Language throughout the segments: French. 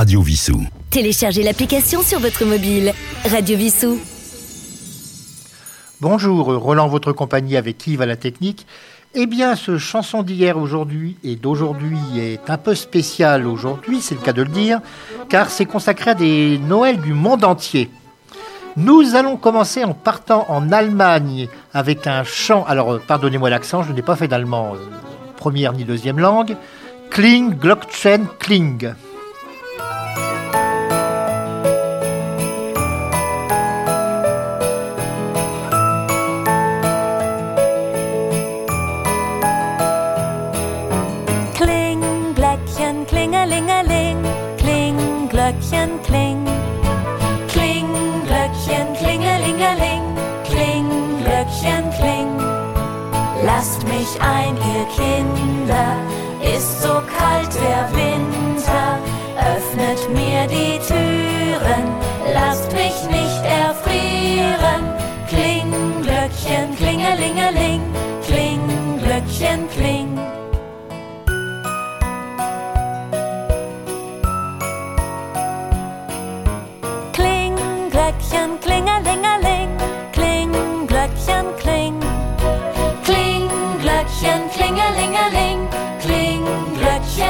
Radio Vissou. Téléchargez l'application sur votre mobile. Radio Vissou. Bonjour, Roland, votre compagnie avec Yves à la technique. Eh bien, ce chanson d'hier, aujourd'hui et d'aujourd'hui est un peu spécial aujourd'hui, c'est le cas de le dire, car c'est consacré à des Noëls du monde entier. Nous allons commencer en partant en Allemagne avec un chant. Alors, euh, pardonnez-moi l'accent, je n'ai pas fait d'allemand euh, première ni deuxième langue. Kling, Glockchen, Kling. Glöckchen kling. Kling, Glöckchen, klingelingeling, kling, Glöckchen kling. Lasst mich ein, ihr Kinder, ist so kalt der Winter. Öffnet mir die Türen, lasst mich nicht erfrieren. Kling, Glöckchen, klingelingeling.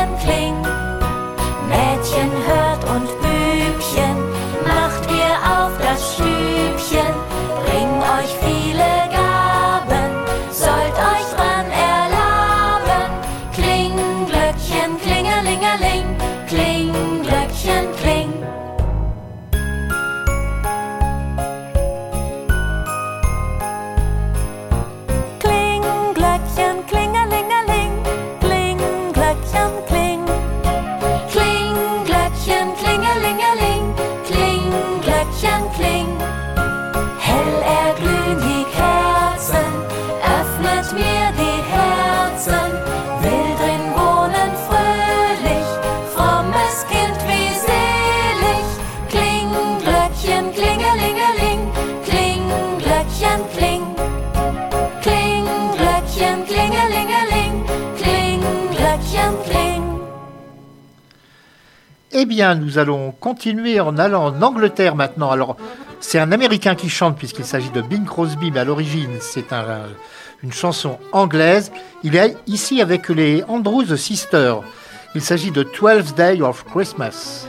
and clear. Eh bien, nous allons continuer en allant en Angleterre maintenant. Alors, c'est un Américain qui chante puisqu'il s'agit de Bing Crosby, mais à l'origine, c'est une chanson anglaise. Il est ici avec les Andrews Sisters. Il s'agit de 12 Day of Christmas.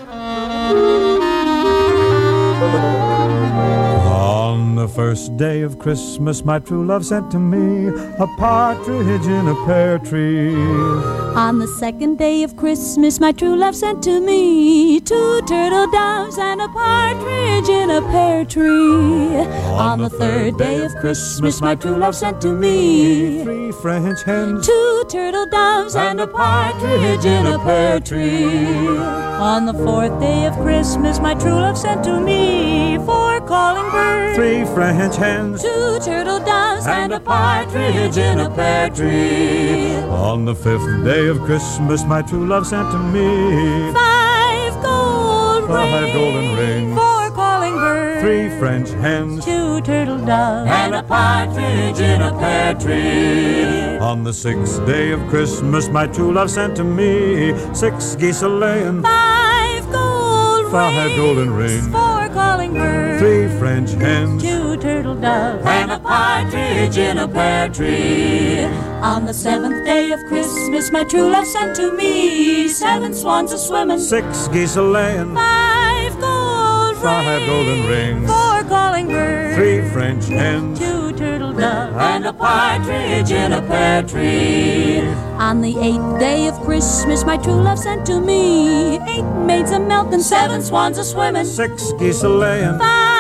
the first day of Christmas, my true love sent to me a partridge in a pear tree. On the second day of Christmas, my true love sent to me two turtle doves and a partridge in a pear tree. On, the third day of Christmas, my true love sent to me three French hens, two turtle doves and a partridge in a pear tree. On the fourth day of Christmas, my true love sent to me four calling birds, three French hens, two turtle doves, and, and a partridge in a pear tree. On the fifth day of Christmas, my true love sent to me five gold five rings, golden rings, four calling birds, three French hens, two turtle doves, and a partridge in a pear tree. On the sixth day of Christmas, my true love sent to me six geese a laying, five gold five rings, golden rings, four calling birds, three French hens, two turtle doves, and a partridge in a pear tree. On the seventh day of Christmas, my true love sent to me seven swans a swimming, six geese a laying, five gold five rings, golden rings, four calling birds, three French hens, two turtle doves, and a partridge in a pear tree. On the eighth day of Christmas, my true love sent to me eight maids a milking, seven swans a swimming, six geese a laying, five gold rings,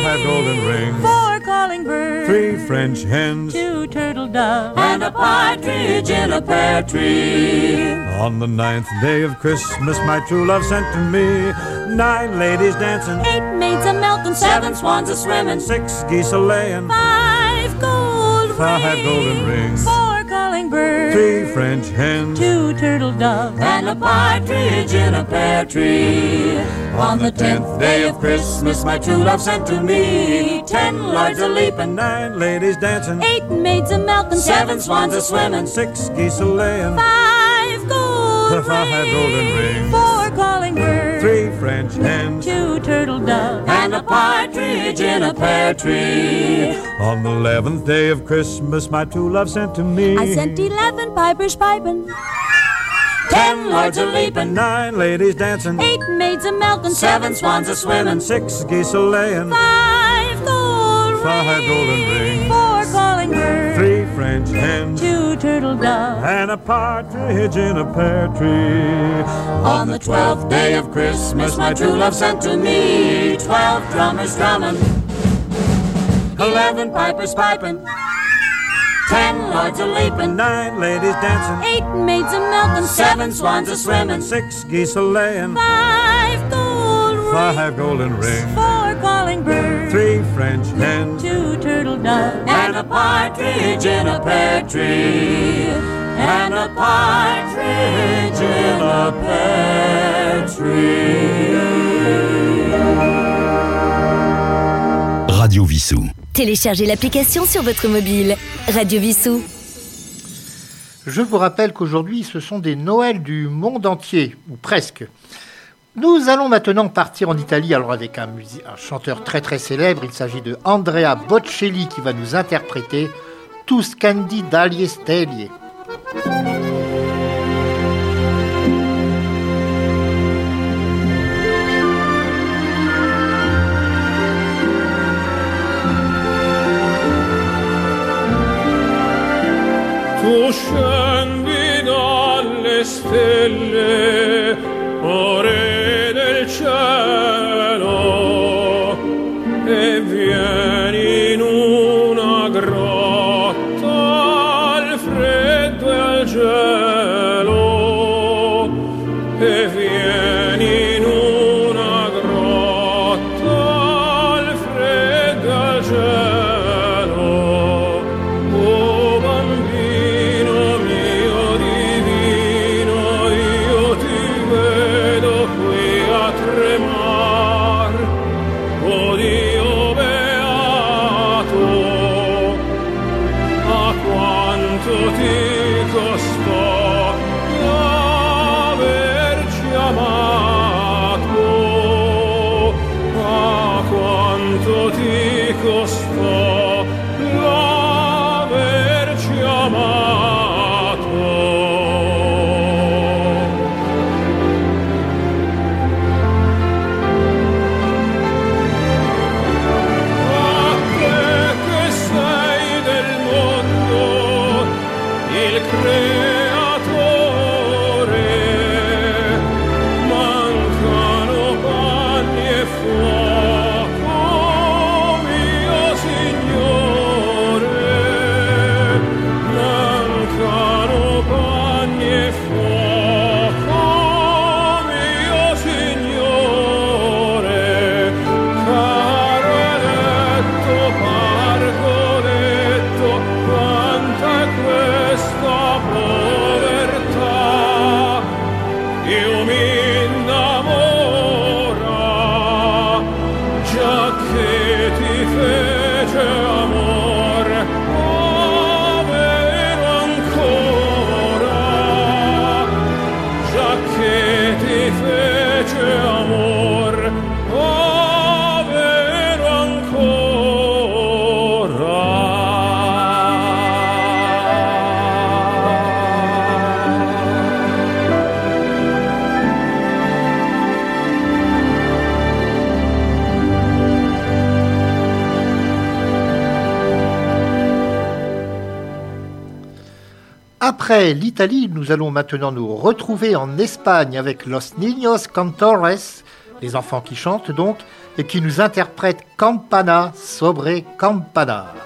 five golden rings, four calling birds, three French hens. two turtle doves, And a partridge in a pear tree. On the ninth day of Christmas, my true love sent to me nine ladies dancing, eight maids a milking, Seven swans a swimming. six geese a laying, five gold five rings, golden rings, four calling birds, three French hens. two turtle doves, And a partridge in a pear tree. On the tenth day of Christmas, my true love sent to me. Ten lords a leaping, Nine ladies dancing, eight maids a milking, seven swans a swimming, six geese a laying, five gold five golden rings, four calling French two turtle doves, and a partridge in a pear tree. On the eleventh day of Christmas, my true love sent to me. I sent eleven pipers piping. Ten lords a leaping, nine ladies dancing, eight maids a milking, seven swans a swimming, six geese a laying, five gold five golden rings four calling birds, three French hens, two turtle doves. and a partridge in a pear tree. On the twelfth day of Christmas, my true love sent to me twelve drummers drumming, eleven pipers piping, ten lords a leaping, Nine ladies dancing, Eight maids a milking, seven swans a swimming, six geese a laying, five five golden rings, four calling birds, three French hens, two turtle doves, and a partridge in a pear tree, and a partridge in a pear tree. Radio Vissou. Téléchargez l'application sur votre mobile. Radio Vissou. Je vous rappelle qu'aujourd'hui, ce sont des Noëls du monde entier, ou presque. Nous allons maintenant partir en Italie, alors avec un, chanteur très très célèbre. Il s'agit de Andrea Bocelli qui va nous interpréter Tous Candi dagli Stelle. Tu Après l'Italie, nous allons maintenant nous retrouver en Espagne avec Los Niños Cantores, les enfants qui chantent donc, et qui nous interprètent Campana sobre Campana.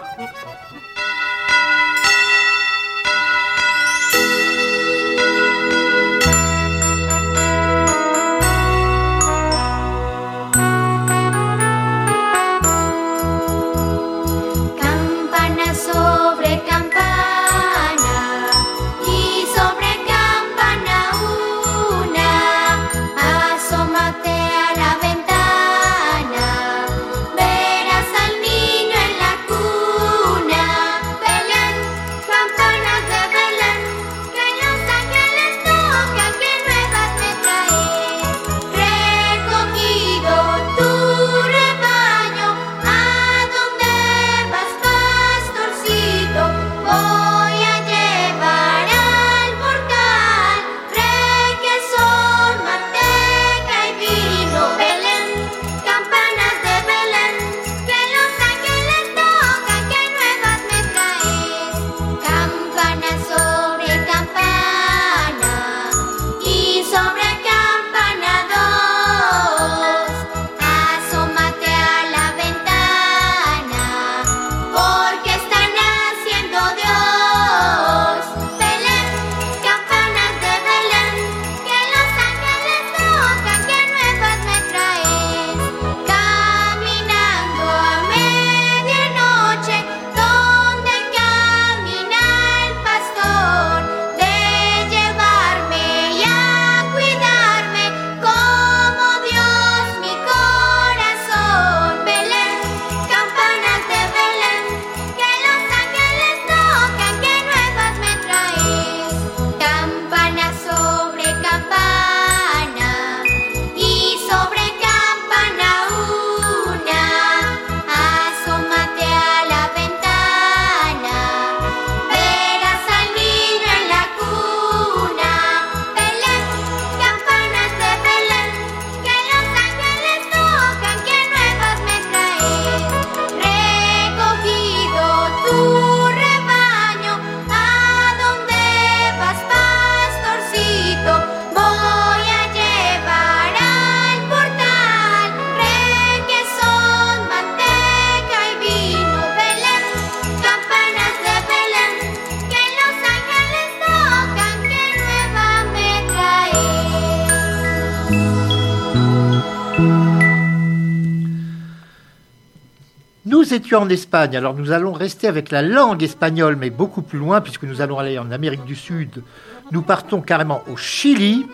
Nous étions en Espagne, alors nous allons rester avec la langue espagnole, mais beaucoup plus loin, puisque nous allons aller en Amérique du Sud. Nous partons carrément au Chili,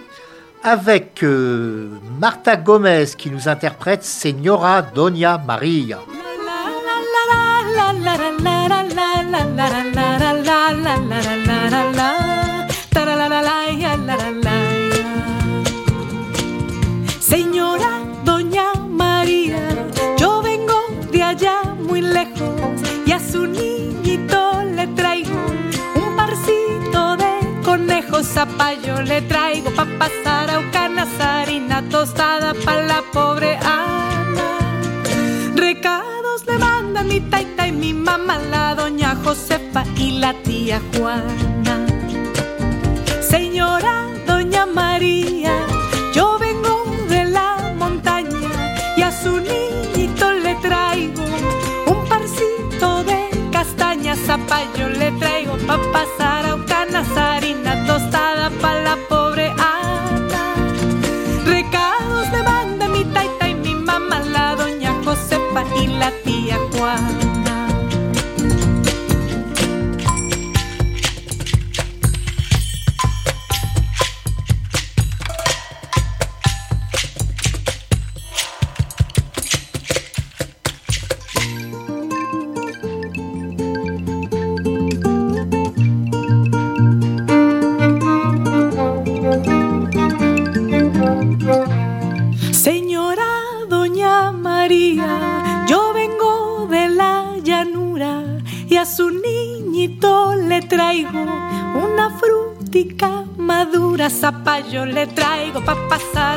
avec euh, Marta Gomez qui nous interprète Señora Doña. Señora su niñito le traigo un parcito de conejos, zapallo le traigo pa' pasar a harina tostada pa' la pobre Ana. Recados le manda mi taita y mi mamá, la doña Josefa y la tía Juana. pa' yo le zapallo le traigo pa' pasar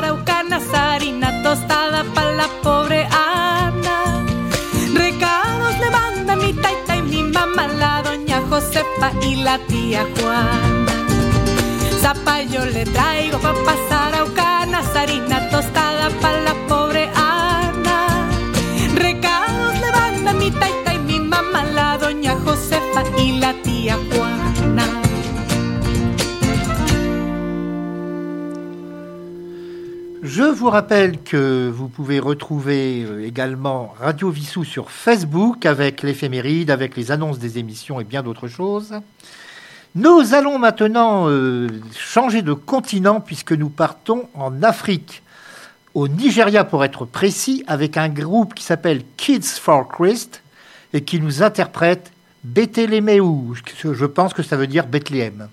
vous rappelle que vous pouvez retrouver euh, également Radio Vissou sur Facebook avec l'éphéméride, avec les annonces des émissions et bien d'autres choses. Nous allons maintenant euh, changer de continent puisque nous partons en Afrique, au Nigeria pour être précis, avec un groupe qui s'appelle Kids for Christ et qui nous interprète Bethléemeu. Je pense que ça veut dire Bethléem.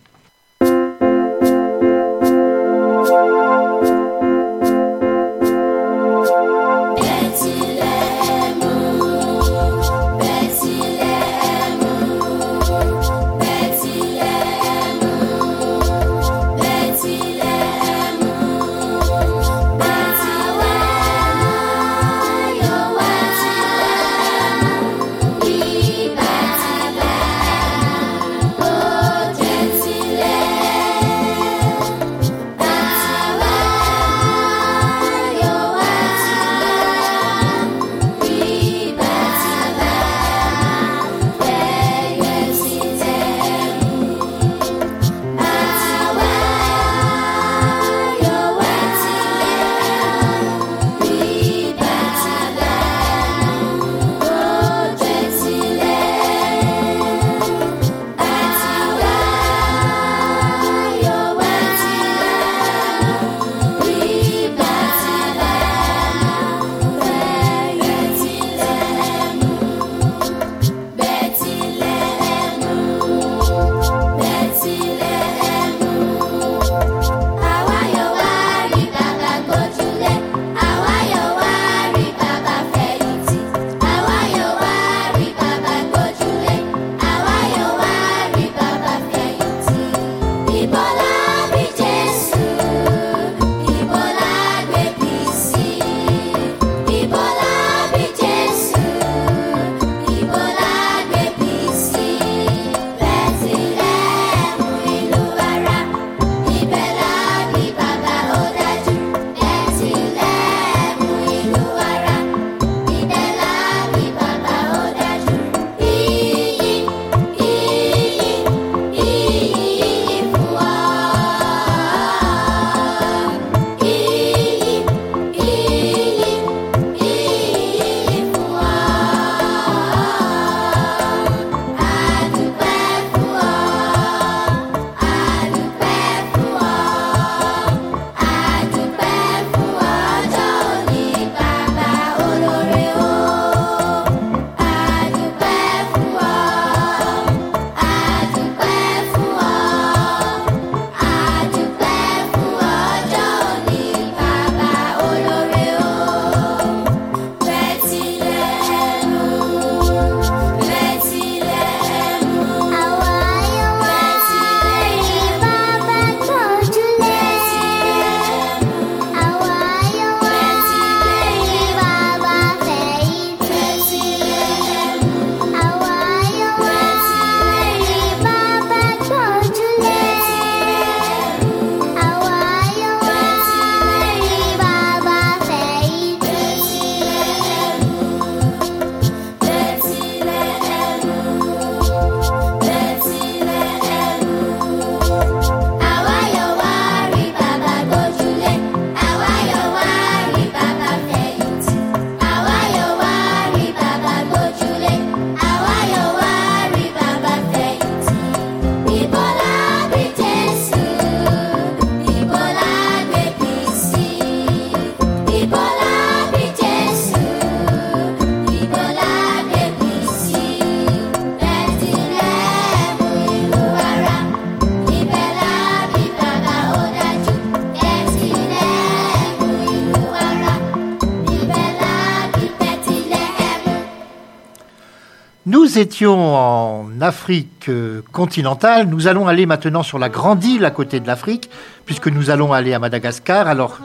Nous étions en Afrique euh, continentale. Nous allons aller maintenant sur la grande île à côté de l'Afrique, puisque nous allons aller à Madagascar. Alors,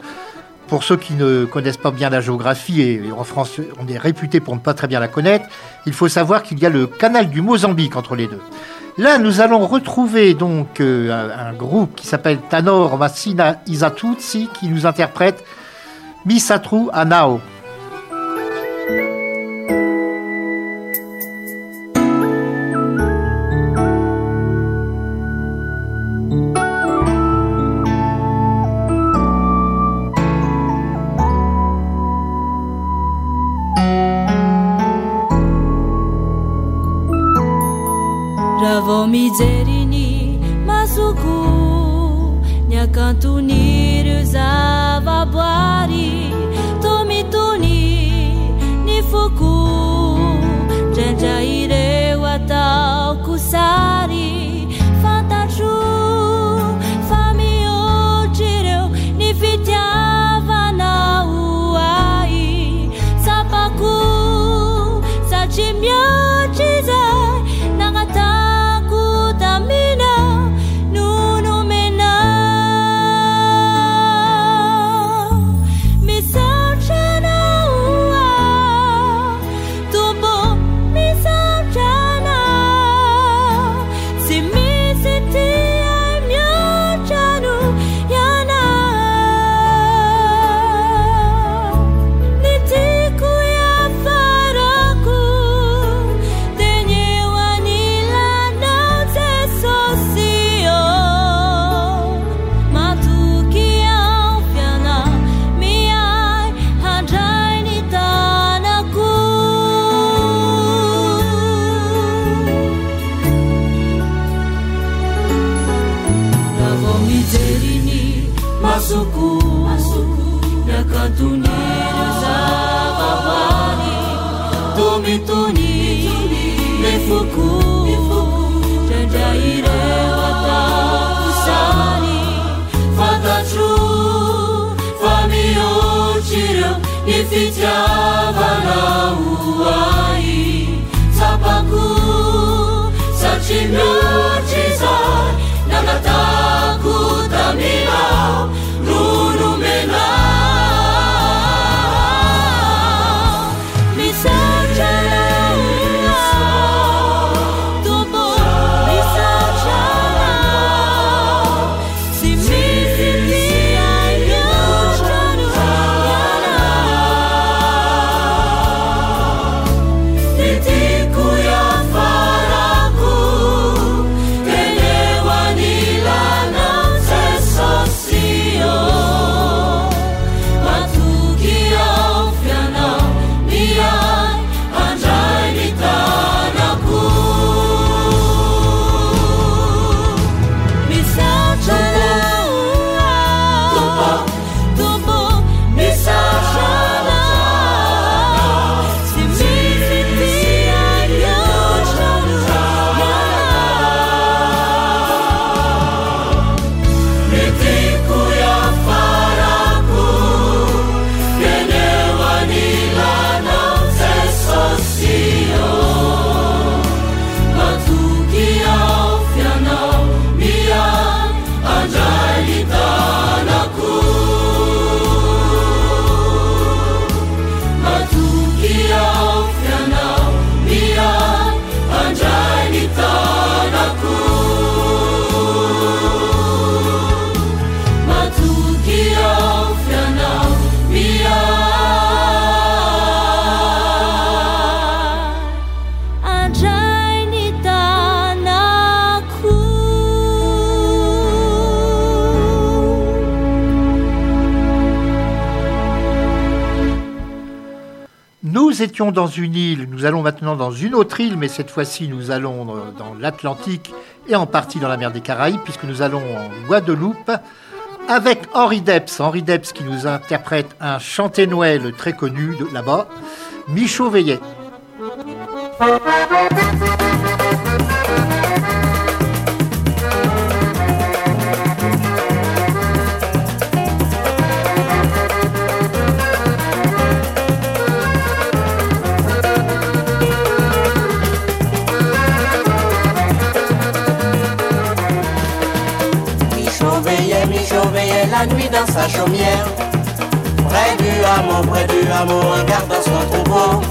pour ceux qui ne connaissent pas bien la géographie, et en France, on est réputé pour ne pas très bien la connaître, il faut savoir qu'il y a le canal du Mozambique entre les deux. Là, nous allons retrouver donc euh, un, groupe qui s'appelle Tanor Massina Isatutsi qui nous interprète Misatru Anao. mijerini masuku ny akantoniry zavaboary. Nous étions dans une île, nous allons maintenant dans une autre île, mais cette fois-ci nous allons euh, dans l'Atlantique et en partie dans la mer des Caraïbes, puisque nous allons en Guadeloupe avec Henri Depps. Henri Depps qui nous interprète un chanté Noël très connu de là-bas, Michaud Veillet. Sa chaumière. Près du hameau, près du hameau, regardant son troupeau.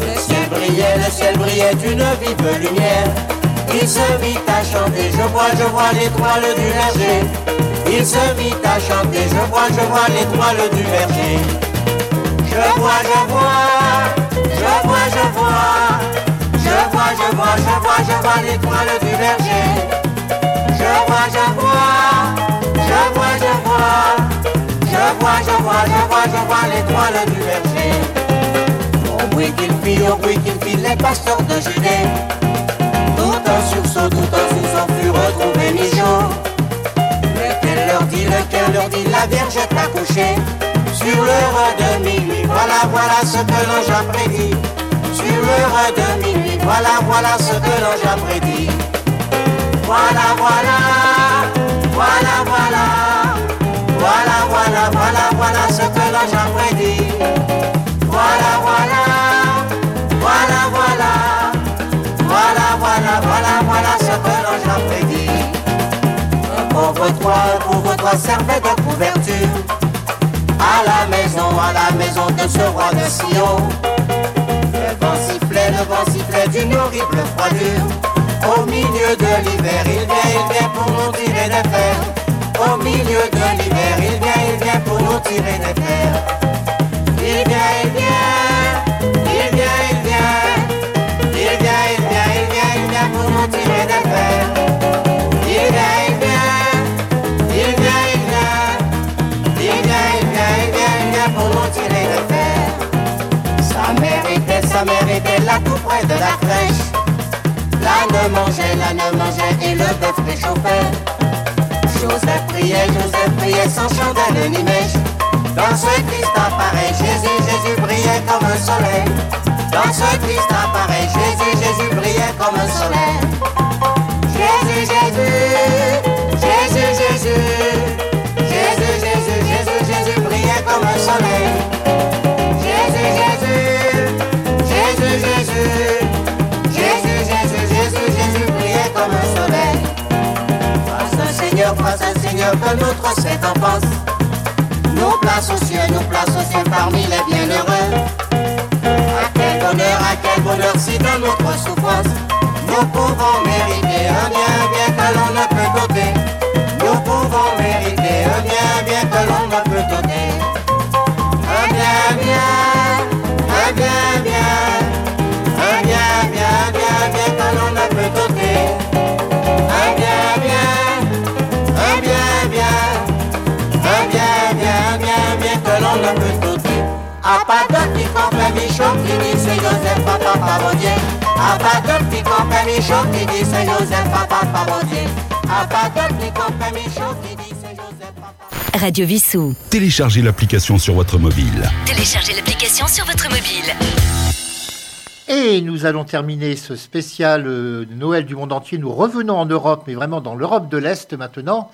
Le ciel brillait, le ciel brillait d'une vive lumière. Il se mit à chanter, je vois, je vois l'étoile du verger. Il se mit à chanter, je vois, je vois l'étoile du verger. Je vois, je vois, je vois, je vois. Je vois, je vois, je vois, je vois l'étoile du verger. Je vois, je vois, vois, je vois, je vois, je vois l'étoile du verger. Au bruit qu'il fit, au bruit qu'il fit, les pasteurs de Judée. Tout un sursaut, tout un sursaut fut retrouvé Michaud. Lequel leur dit, lequel leur dit, la Vierge est accouchée. Sur l'heure de minuit, voilà, voilà ce que l'ange a prédit. Sur l'heure de minuit, voilà, voilà ce que l'ange a prédit. Voilà, voilà, voilà, voilà. Voilà, voilà, voilà, voilà ce que l'ange a prédit. Voilà, voilà, voilà, voilà. Voilà, voilà, voilà, voilà ce que l'ange a prédit. Un pauvre toit servait de couverture. À la maison, à la maison de ce roi de Sion. Le vent sifflait, le vent sifflait d'une horrible froidure. Au milieu de l'hiver, il vient, il vient pour nous tirer des fers. Au milieu de l'hiver, il vient, il vient pour nous tirer des fers. Il vient, il vient, il vient, il vient. Il vient, il vient, il vient, il vient pour nous tirer des. Il vient, il vient, il vient, il vient. Il vient, il vient, il vient, pour nous tirer des. Ça méritait, ça méritait là tout près de la crèche. Là ne mangeait, là ne mangeait et le bœuf réchauffait. Joseph priait, Joseph priait sans chandelle ni mèche. Dans ce Christ apparaît Jésus, Jésus brillait comme un soleil. Dans ce Christ apparaît Jésus, Jésus brillait comme un soleil. Jésus, Jésus, Jésus, Jésus. Jésus, Jésus, Jésus, Jésus brillait comme un soleil. Seigneur, grâce au Seigneur que notre enfance nous place aux cieux, nous place aux cieux parmi les bienheureux. À quel bonheur, à quel bonheur si dans notre souffrance nous pouvons mériter un bien, bien que l'on ne peut doter. Nous pouvons mériter un bien, bien que l'on ne peut doter. Un bien, bien, un bien, bien, un bien, bien, bien, bien que l'on ne peut doter. Peut doter. A pas de petit copain Michaud qui dit c'est Joseph Papa Parodier. A pas de petit copain Michaud qui dit c'est Joseph Papa Parodier. A pas de petit copain Michaud qui dit c'est Joseph Papa Radio Vissou. Téléchargez l'application sur votre mobile. Téléchargez l'application sur votre mobile. Et nous allons terminer ce spécial euh, Noël du monde entier. Nous revenons en Europe, mais vraiment dans l'Europe de l'Est maintenant,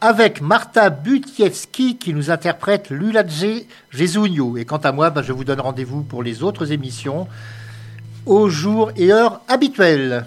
avec Marta Butiewski qui nous interprète Luladje Jesunio. Et quant à moi, bah, je vous donne rendez-vous pour les autres émissions au jour et heure habituels.